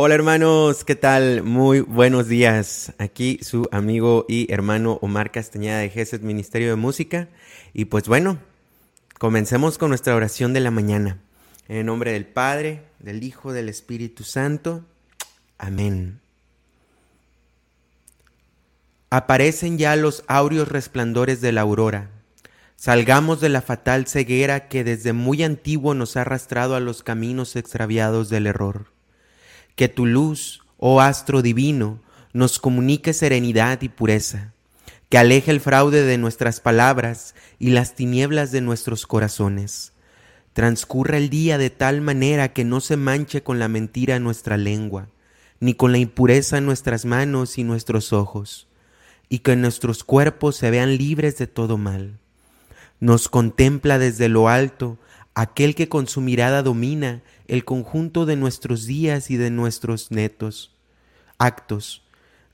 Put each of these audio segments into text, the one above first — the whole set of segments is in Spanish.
Hola hermanos, ¿qué tal? Muy buenos días. Aquí su amigo y hermano Omar Castañeda de GESED Ministerio de Música. Y pues bueno, comencemos con nuestra oración de la mañana. En el nombre del Padre, del Hijo, del Espíritu Santo. Amén. Aparecen ya los áureos resplandores de la aurora. Salgamos de la fatal ceguera que desde muy antiguo nos ha arrastrado a los caminos extraviados del error que tu luz, oh astro divino, nos comunique serenidad y pureza, que aleje el fraude de nuestras palabras y las tinieblas de nuestros corazones. Transcurra el día de tal manera que no se manche con la mentira nuestra lengua, ni con la impureza nuestras manos y nuestros ojos, y que nuestros cuerpos se vean libres de todo mal. Nos contempla desde lo alto aquel que con su mirada domina el conjunto de nuestros días y de nuestros netos actos,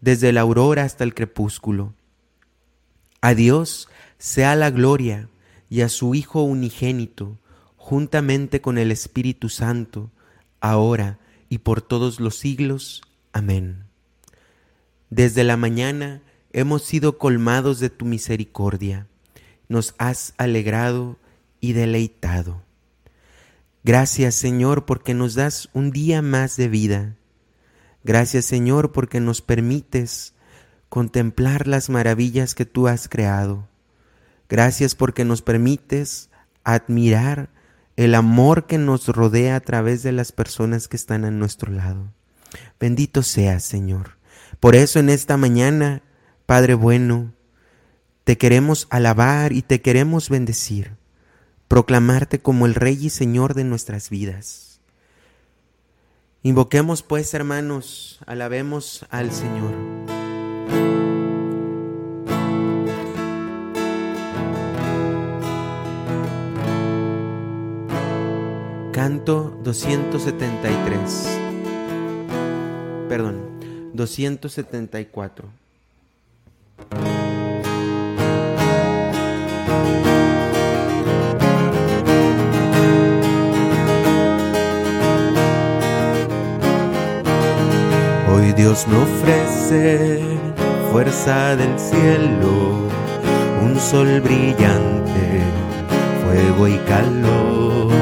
desde la aurora hasta el crepúsculo. A Dios sea la gloria y a su Hijo unigénito, juntamente con el Espíritu Santo, ahora y por todos los siglos. Amén. Desde la mañana hemos sido colmados de tu misericordia, nos has alegrado y deleitado. Gracias Señor porque nos das un día más de vida. Gracias Señor porque nos permites contemplar las maravillas que tú has creado. Gracias porque nos permites admirar el amor que nos rodea a través de las personas que están a nuestro lado. Bendito seas, Señor. Por eso en esta mañana, Padre bueno, te queremos alabar y te queremos bendecir proclamarte como el Rey y Señor de nuestras vidas. Invoquemos pues, hermanos, alabemos al Señor. Canto 273. Perdón, 274. Dios me ofrece fuerza del cielo, un sol brillante, fuego y calor,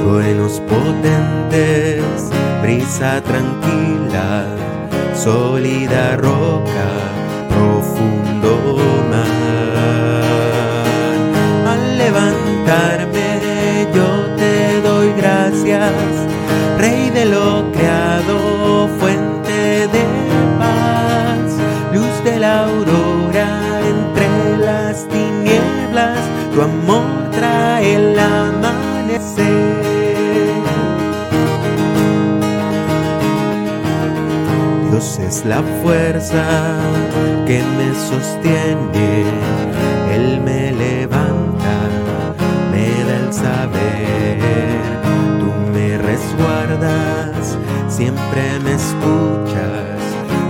truenos potentes, brisa tranquila, sólida roca, la fuerza que me sostiene, Él me levanta, me da el saber, tú me resguardas, siempre me escuchas,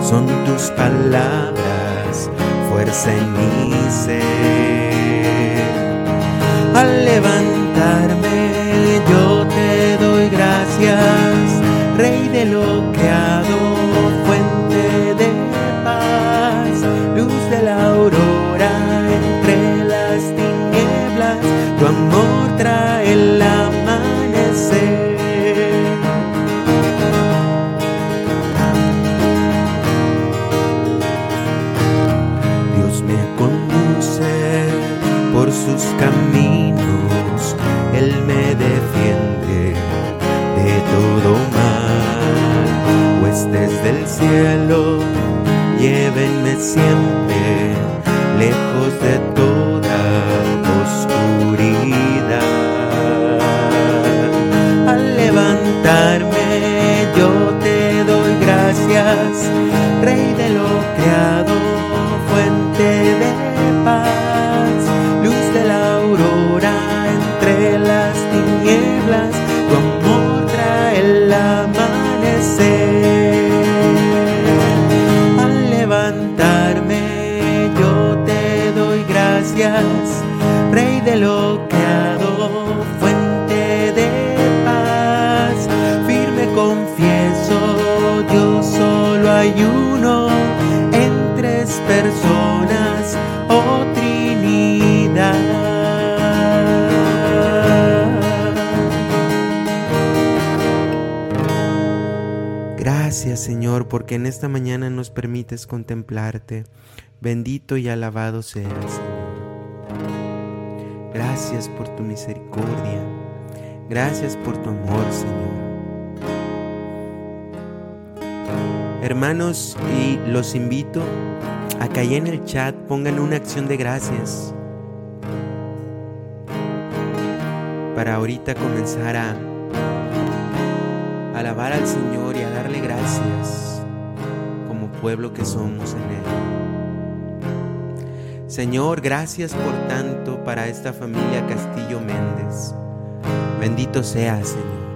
son tus palabras fuerza en mi ser. Al levantarme yo te doy gracias, Rey de lo creado, fuente de paz. Firme confieso, yo solo hay uno en tres personas, oh Trinidad. Gracias Señor, porque en esta mañana nos permites contemplarte. Bendito y alabado seas. Gracias por tu misericordia. Gracias por tu amor, Señor. Hermanos, y los invito a que en el chat pongan una acción de gracias para ahorita comenzar a alabar al Señor y a darle gracias como pueblo que somos en Él. Señor, gracias por tanto para esta familia Castillo Méndez. Bendito sea, Señor.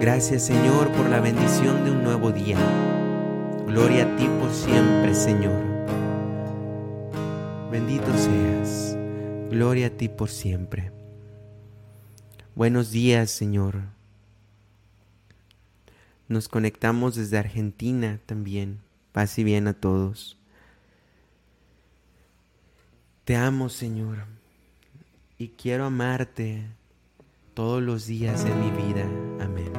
Gracias Señor por la bendición de un nuevo día. Gloria a ti por siempre, Señor. Bendito seas. Gloria a ti por siempre. Buenos días, Señor. Nos conectamos desde Argentina también. Paz y bien a todos. Te amo, Señor, y quiero amarte todos los días de mi vida. Amén.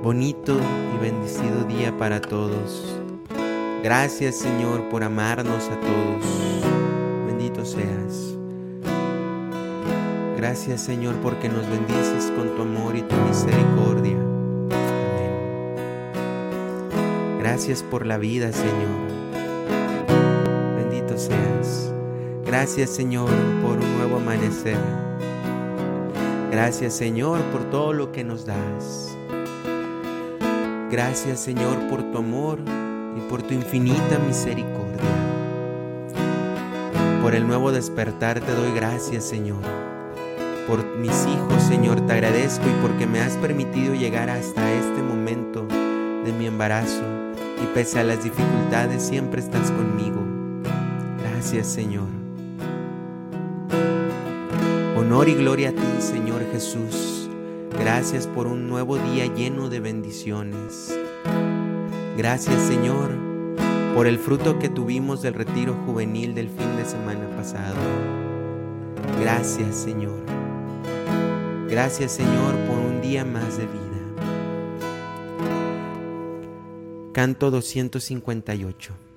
Bonito y bendecido día para todos. Gracias Señor por amarnos a todos. Bendito seas. Gracias Señor porque nos bendices con tu amor y tu misericordia. Gracias por la vida Señor. Bendito seas. Gracias Señor por un nuevo amanecer. Gracias Señor por todo lo que nos das. Gracias Señor por tu amor y por tu infinita misericordia. Por el nuevo despertar te doy gracias Señor. Por mis hijos Señor te agradezco y porque me has permitido llegar hasta este momento de mi embarazo y pese a las dificultades siempre estás conmigo. Gracias Señor. Honor y gloria a ti, Señor Jesús. Gracias por un nuevo día lleno de bendiciones. Gracias, Señor, por el fruto que tuvimos del retiro juvenil del fin de semana pasado. Gracias, Señor. Gracias, Señor, por un día más de vida. Canto 258.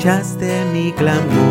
Escuchaste mi clamor,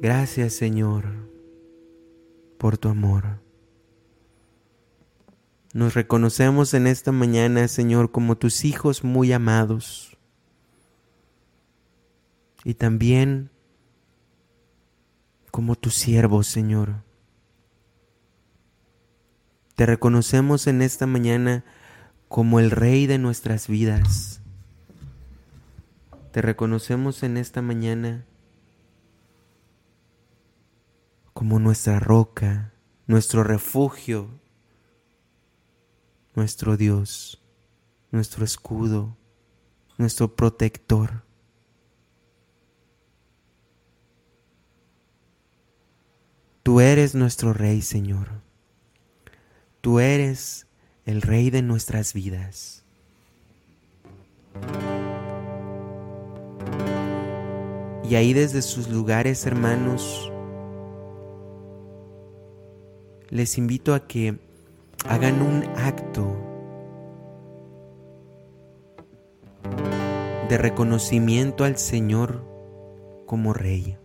Gracias Señor por tu amor. Nos reconocemos en esta mañana, Señor, como tus hijos muy amados. Y también como tus siervos, Señor. Te reconocemos en esta mañana como el Rey de nuestras vidas. Te reconocemos en esta mañana como nuestra roca, nuestro refugio, nuestro Dios, nuestro escudo, nuestro protector. Tú eres nuestro Rey, Señor. Tú eres el Rey de nuestras vidas. Y ahí desde sus lugares, hermanos, les invito a que hagan un acto de reconocimiento al Señor como Rey.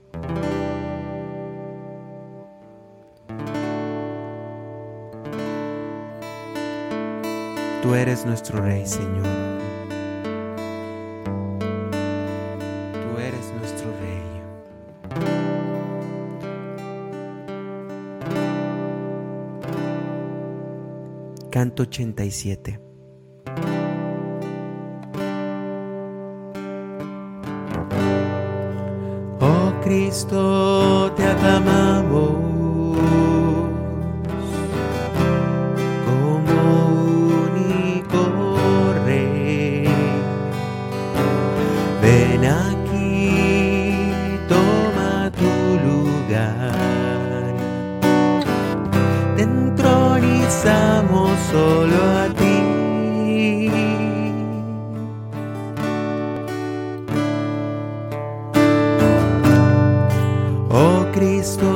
Tú eres nuestro Rey, Señor. Canto 87. Oh Cristo, te aclamamos. te entronizamos solo a ti. Oh Cristo.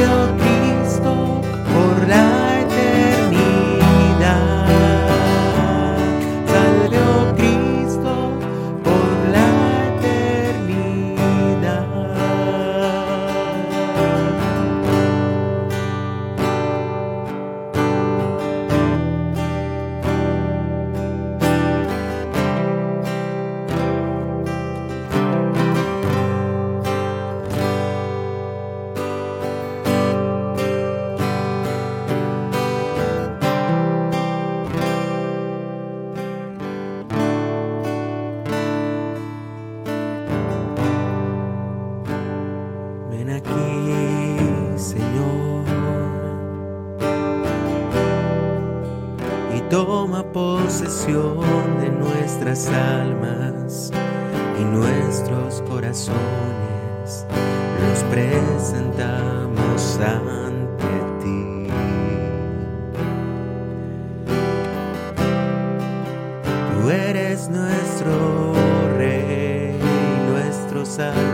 build ante ti. Tú eres nuestro Rey, nuestro Salvador,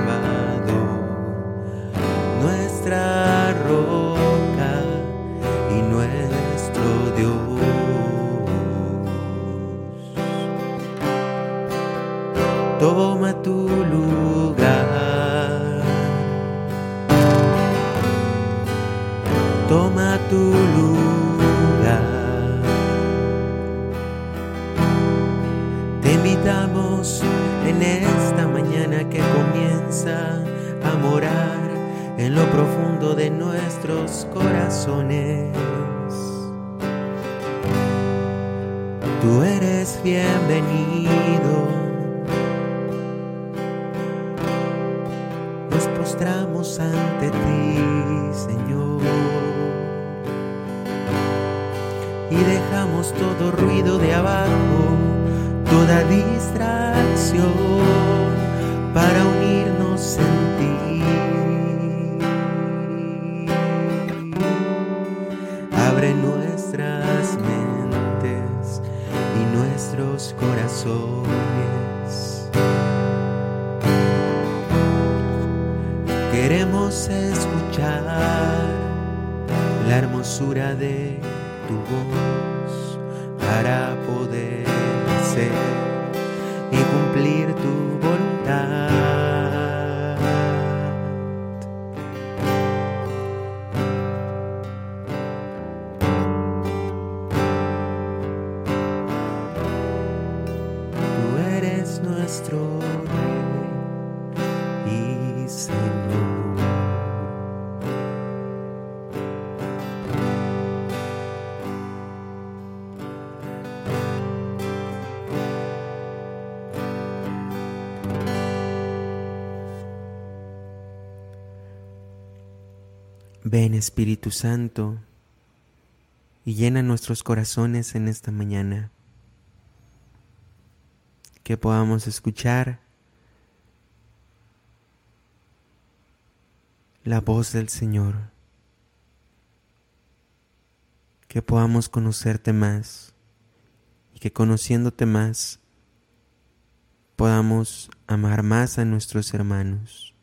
Y dejamos todo ruido de abajo, toda distracción para unirnos en ti. Abre nuestras mentes y nuestros corazones. Queremos escuchar la hermosura de tu voz para poder ser y cumplir tu Ven Espíritu Santo y llena nuestros corazones en esta mañana. Que podamos escuchar la voz del Señor. Que podamos conocerte más y que conociéndote más podamos amar más a nuestros hermanos.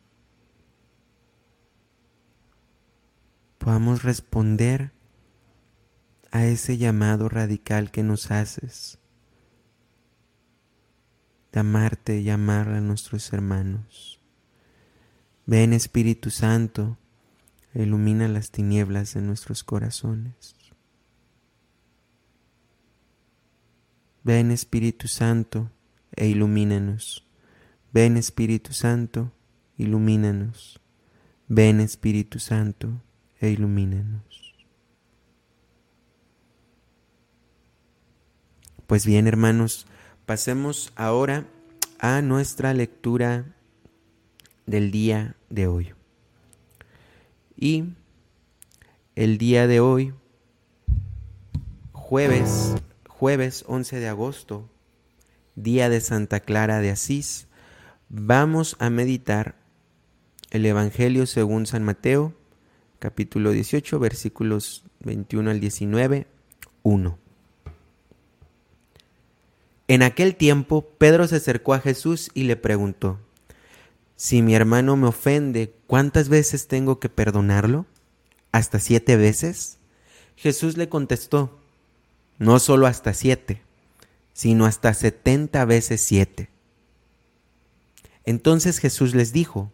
Podamos responder a ese llamado radical que nos haces de amarte y amar a nuestros hermanos. Ven Espíritu Santo, ilumina las tinieblas de nuestros corazones. Ven Espíritu Santo e ilumínanos. Ven Espíritu Santo, ilumínanos. Ven Espíritu Santo e ilumínanos. Pues bien, hermanos, pasemos ahora a nuestra lectura del día de hoy. Y el día de hoy, jueves, jueves 11 de agosto, día de Santa Clara de Asís, vamos a meditar el Evangelio según San Mateo, capítulo 18, versículos 21 al 19, 1. En aquel tiempo, Pedro se acercó a Jesús y le preguntó, Si mi hermano me ofende, ¿cuántas veces tengo que perdonarlo? ¿Hasta siete veces? Jesús le contestó, No solo hasta siete, sino hasta setenta veces siete. Entonces Jesús les dijo,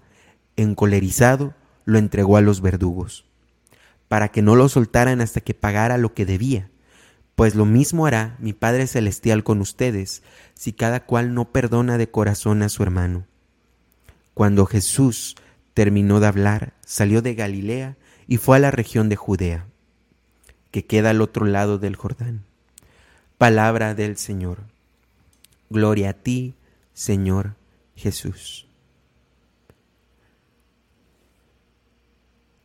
encolerizado, lo entregó a los verdugos, para que no lo soltaran hasta que pagara lo que debía pues lo mismo hará mi Padre Celestial con ustedes si cada cual no perdona de corazón a su hermano. Cuando Jesús terminó de hablar, salió de Galilea y fue a la región de Judea, que queda al otro lado del Jordán. Palabra del Señor. Gloria a ti, Señor Jesús.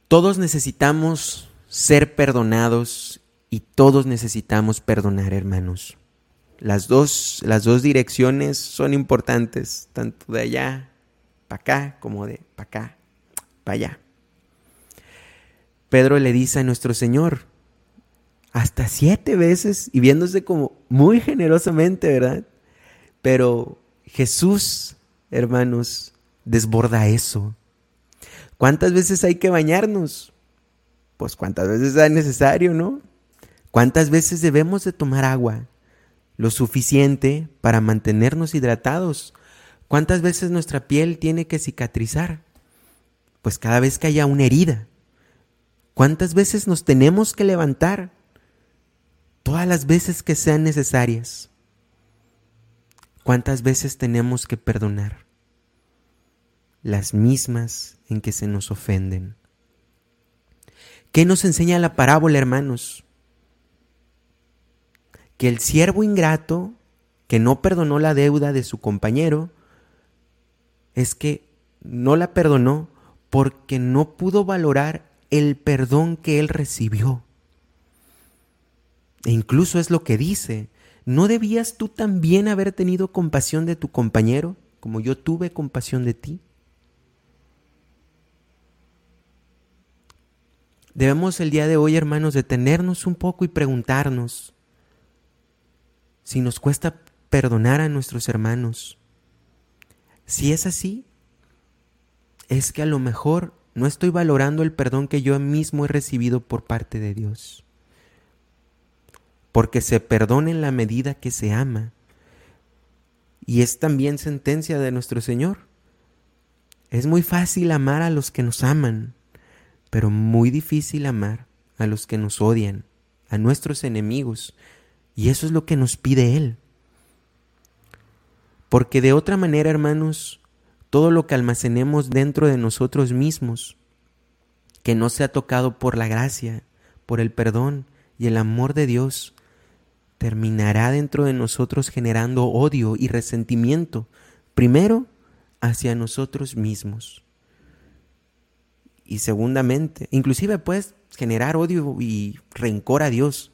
Todos necesitamos ser perdonados y todos necesitamos perdonar, hermanos. Las dos, las dos direcciones son importantes, tanto de allá para acá como de para acá para allá. Pedro le dice a nuestro Señor, hasta siete veces, y viéndose como muy generosamente, ¿verdad? Pero Jesús, hermanos, desborda eso. ¿Cuántas veces hay que bañarnos? Pues cuántas veces es necesario, ¿no? ¿Cuántas veces debemos de tomar agua? Lo suficiente para mantenernos hidratados. ¿Cuántas veces nuestra piel tiene que cicatrizar? Pues cada vez que haya una herida. ¿Cuántas veces nos tenemos que levantar? Todas las veces que sean necesarias. ¿Cuántas veces tenemos que perdonar? Las mismas en que se nos ofenden. ¿Qué nos enseña la parábola, hermanos? que el siervo ingrato que no perdonó la deuda de su compañero es que no la perdonó porque no pudo valorar el perdón que él recibió. E incluso es lo que dice, ¿no debías tú también haber tenido compasión de tu compañero como yo tuve compasión de ti? Debemos el día de hoy, hermanos, detenernos un poco y preguntarnos, si nos cuesta perdonar a nuestros hermanos. Si es así, es que a lo mejor no estoy valorando el perdón que yo mismo he recibido por parte de Dios. Porque se perdona en la medida que se ama. Y es también sentencia de nuestro Señor. Es muy fácil amar a los que nos aman, pero muy difícil amar a los que nos odian, a nuestros enemigos, y eso es lo que nos pide Él. Porque de otra manera, hermanos, todo lo que almacenemos dentro de nosotros mismos, que no sea tocado por la gracia, por el perdón y el amor de Dios, terminará dentro de nosotros generando odio y resentimiento, primero hacia nosotros mismos. Y segundamente, inclusive puedes generar odio y rencor a Dios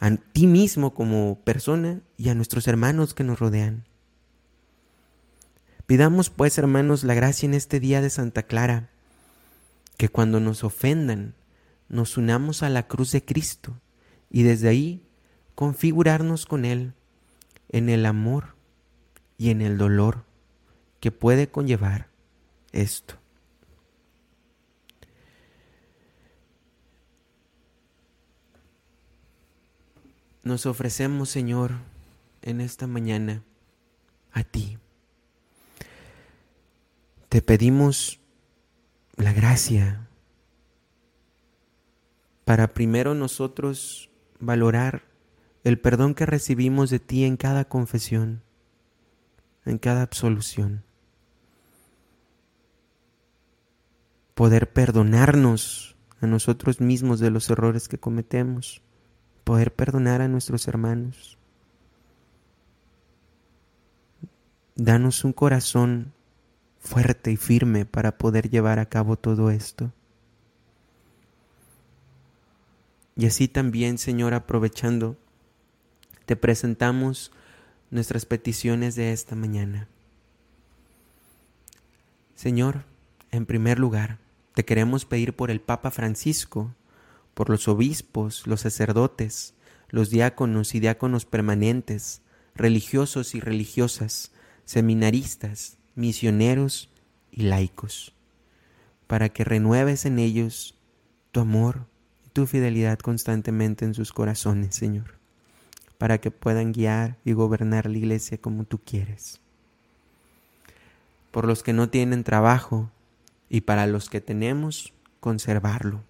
a ti mismo como persona y a nuestros hermanos que nos rodean. Pidamos pues, hermanos, la gracia en este día de Santa Clara, que cuando nos ofendan, nos unamos a la cruz de Cristo y desde ahí configurarnos con Él en el amor y en el dolor que puede conllevar esto. Nos ofrecemos, Señor, en esta mañana a ti. Te pedimos la gracia para primero nosotros valorar el perdón que recibimos de ti en cada confesión, en cada absolución. Poder perdonarnos a nosotros mismos de los errores que cometemos poder perdonar a nuestros hermanos. danos un corazón fuerte y firme para poder llevar a cabo todo esto. Y así también, Señor, aprovechando, te presentamos nuestras peticiones de esta mañana. Señor, en primer lugar, te queremos pedir por el Papa Francisco, por los obispos, los sacerdotes, los diáconos y diáconos permanentes, religiosos y religiosas, seminaristas, misioneros y laicos, para que renueves en ellos tu amor y tu fidelidad constantemente en sus corazones, Señor, para que puedan guiar y gobernar la iglesia como tú quieres. Por los que no tienen trabajo y para los que tenemos, conservarlo.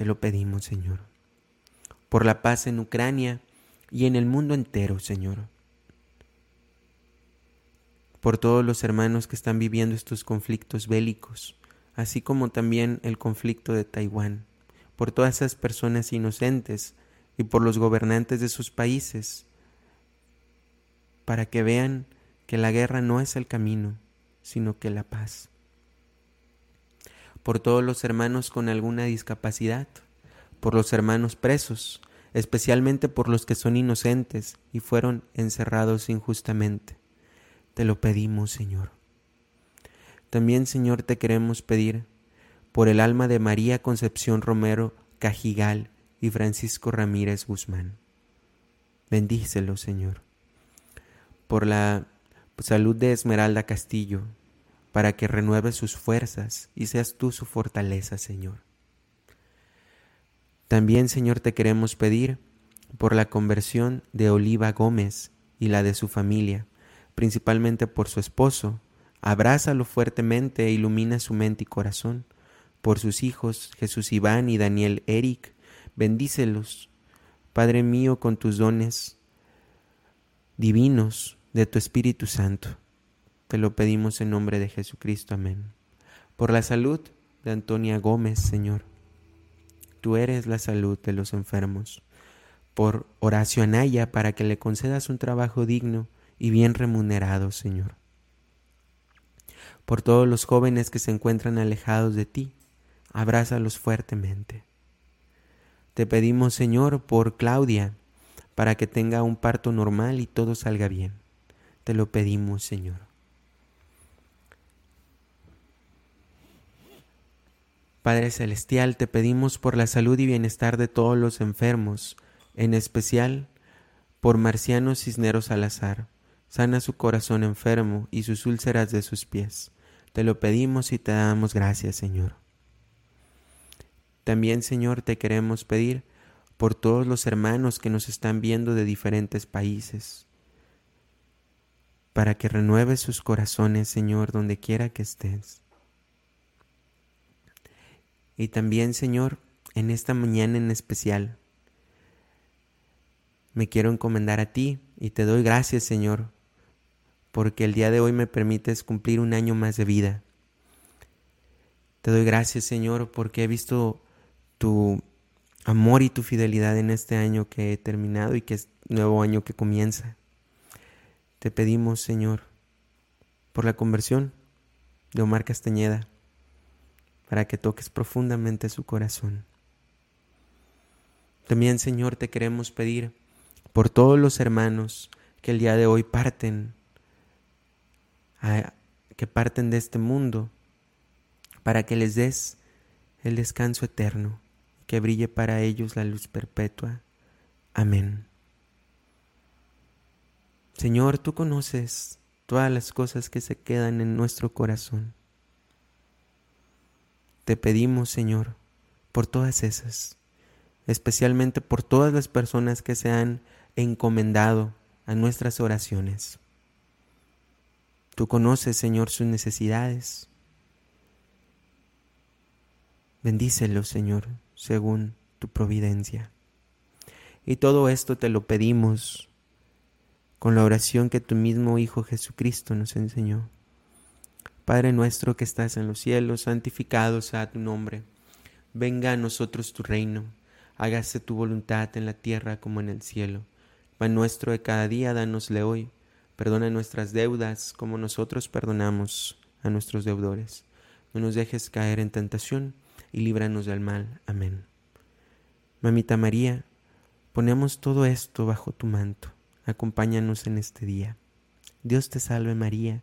Te lo pedimos, Señor. Por la paz en Ucrania y en el mundo entero, Señor por todos los hermanos que están viviendo estos conflictos bélicos, así como también el conflicto de Taiwán, por todas esas personas inocentes y por los gobernantes de sus países, para que vean que la guerra no es el camino, sino que la paz. Por todos los hermanos con alguna discapacidad, por los hermanos presos, especialmente por los que son inocentes y fueron encerrados injustamente te lo pedimos, Señor. También, Señor, te queremos pedir por el alma de María Concepción Romero Cajigal y Francisco Ramírez Guzmán. Bendícelo, Señor. Por la salud de Esmeralda Castillo, para que renueve sus fuerzas y seas tú su fortaleza, Señor. También, Señor, te queremos pedir por la conversión de Oliva Gómez y la de su familia, principalmente por su esposo. Abrázalo fuertemente e ilumina su mente y corazón. Por sus hijos, Jesús Iván y Daniel Eric, bendícelos, Padre mío, con tus dones divinos de tu Espíritu Santo. Te lo pedimos en nombre de Jesucristo. Amén. Por la salud de Antonia Gómez, Señor. Tú eres la salud de los enfermos. Por Horacio Anaya, para que le concedas un trabajo digno y bien remunerado, Señor. Por todos los jóvenes que se encuentran alejados de ti, abrázalos fuertemente. Te pedimos, Señor, por Claudia, para que tenga un parto normal y todo salga bien. Te lo pedimos, Señor. Padre Celestial, te pedimos por la salud y bienestar de todos los enfermos, en especial por Marciano Cisneros Salazar Sana su corazón enfermo y sus úlceras de sus pies. Te lo pedimos y te damos gracias, Señor. También, Señor, te queremos pedir por todos los hermanos que nos están viendo de diferentes países, para que renueves sus corazones, Señor, donde quiera que estés. Y también, Señor, en esta mañana en especial, me quiero encomendar a ti y te doy gracias, Señor, porque el día de hoy me permites cumplir un año más de vida. Te doy gracias, Señor, porque he visto tu amor y tu fidelidad en este año que he terminado y que es nuevo año que comienza. Te pedimos, Señor, por la conversión de Omar Castañeda, para que toques profundamente su corazón. También, Señor, te queremos pedir por todos los hermanos que el día de hoy parten que parten de este mundo, para que les des el descanso eterno, que brille para ellos la luz perpetua. Amén. Señor, tú conoces todas las cosas que se quedan en nuestro corazón. Te pedimos, Señor, por todas esas, especialmente por todas las personas que se han encomendado a nuestras oraciones. Tú conoces, Señor, sus necesidades. Bendícelos, Señor, según tu providencia. Y todo esto te lo pedimos con la oración que tu mismo Hijo Jesucristo nos enseñó. Padre nuestro que estás en los cielos, santificado sea tu nombre. Venga a nosotros tu reino. Hágase tu voluntad en la tierra como en el cielo. Pan nuestro de cada día, dánosle hoy Perdona nuestras deudas como nosotros perdonamos a nuestros deudores. No nos dejes caer en tentación y líbranos del mal. Amén. Mamita María, ponemos todo esto bajo tu manto. Acompáñanos en este día. Dios te salve María,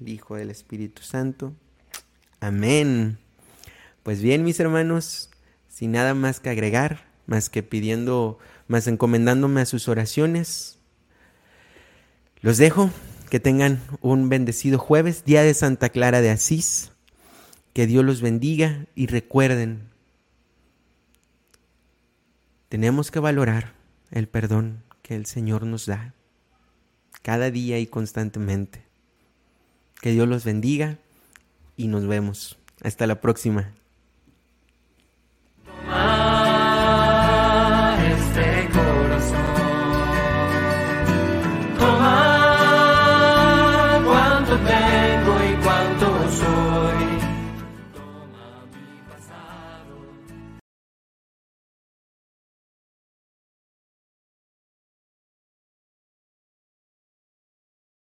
el Hijo del Espíritu Santo. Amén. Pues bien, mis hermanos, sin nada más que agregar, más que pidiendo, más encomendándome a sus oraciones, los dejo que tengan un bendecido jueves, día de Santa Clara de Asís. Que Dios los bendiga y recuerden, tenemos que valorar el perdón que el Señor nos da cada día y constantemente. Que Dios los bendiga y nos vemos. Hasta la próxima.